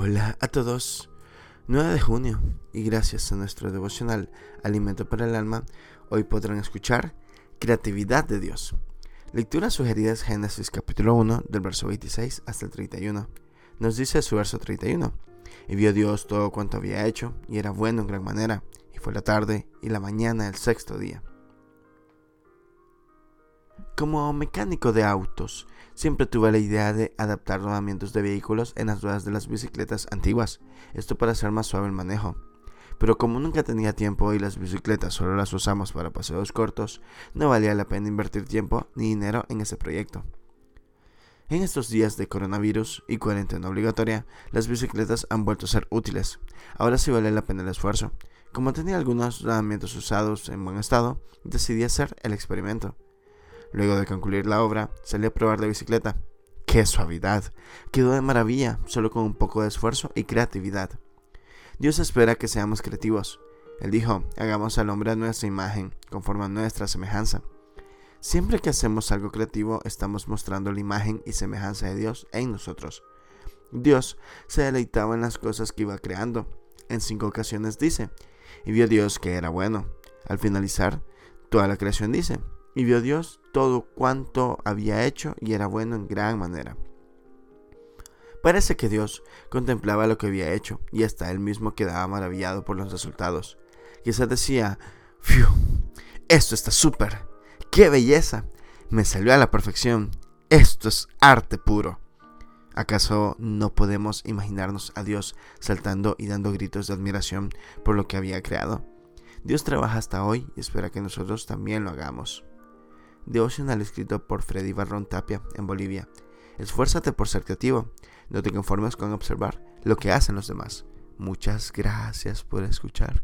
Hola a todos. 9 de junio y gracias a nuestro devocional Alimento para el Alma, hoy podrán escuchar Creatividad de Dios. Lectura sugerida es Génesis capítulo 1 del verso 26 hasta el 31. Nos dice su verso 31. Y vio Dios todo cuanto había hecho y era bueno en gran manera. Y fue la tarde y la mañana del sexto día. Como mecánico de autos, siempre tuve la idea de adaptar rodamientos de vehículos en las ruedas de las bicicletas antiguas, esto para hacer más suave el manejo. Pero como nunca tenía tiempo y las bicicletas solo las usamos para paseos cortos, no valía la pena invertir tiempo ni dinero en ese proyecto. En estos días de coronavirus y cuarentena obligatoria, las bicicletas han vuelto a ser útiles. Ahora sí vale la pena el esfuerzo. Como tenía algunos rodamientos usados en buen estado, decidí hacer el experimento. Luego de concluir la obra, salí a probar la bicicleta. ¡Qué suavidad! Quedó de maravilla, solo con un poco de esfuerzo y creatividad. Dios espera que seamos creativos. Él dijo, hagamos al hombre a nuestra imagen, conforme a nuestra semejanza. Siempre que hacemos algo creativo, estamos mostrando la imagen y semejanza de Dios en nosotros. Dios se deleitaba en las cosas que iba creando. En cinco ocasiones dice, y vio Dios que era bueno. Al finalizar, toda la creación dice, y vio Dios todo cuanto había hecho y era bueno en gran manera. Parece que Dios contemplaba lo que había hecho y hasta él mismo quedaba maravillado por los resultados. Quizás decía, ¡Fiu! Esto está súper. ¡Qué belleza! Me salió a la perfección. Esto es arte puro. ¿Acaso no podemos imaginarnos a Dios saltando y dando gritos de admiración por lo que había creado? Dios trabaja hasta hoy y espera que nosotros también lo hagamos devocional escrito por Freddy Barrón Tapia en Bolivia. Esfuérzate por ser creativo, no te conformes con observar lo que hacen los demás. Muchas gracias por escuchar.